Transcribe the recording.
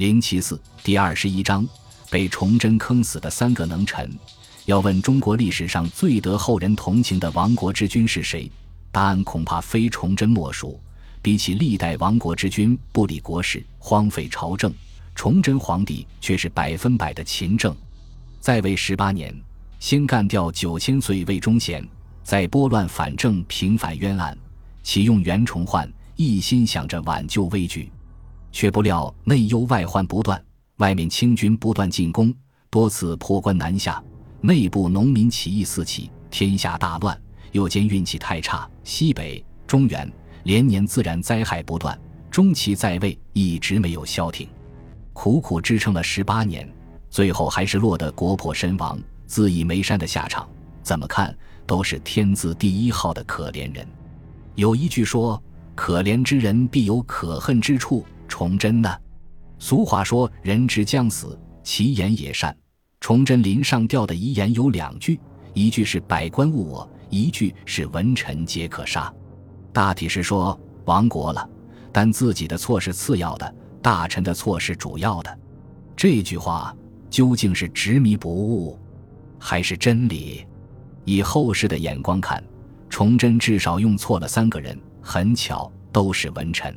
零七四第二十一章，被崇祯坑死的三个能臣。要问中国历史上最得后人同情的亡国之君是谁？答案恐怕非崇祯莫属。比起历代亡国之君不理国事、荒废朝政，崇祯皇帝却是百分百的勤政。在位十八年，先干掉九千岁魏忠贤，再拨乱反正、平反冤案，启用袁崇焕，一心想着挽救危局，却不料内忧外患不断，外面清军不断进攻，多次破关南下。内部农民起义四起，天下大乱。又见运气太差，西北、中原连年自然灾害不断，中期在位一直没有消停，苦苦支撑了十八年，最后还是落得国破身亡、自缢煤山的下场。怎么看都是天字第一号的可怜人。有一句说：“可怜之人必有可恨之处。”崇祯呢？俗话说：“人之将死，其言也善。”崇祯临上吊的遗言有两句，一句是“百官误我”，一句是“文臣皆可杀”。大体是说亡国了，但自己的错是次要的，大臣的错是主要的。这句话究竟是执迷不悟，还是真理？以后世的眼光看，崇祯至少用错了三个人，很巧，都是文臣。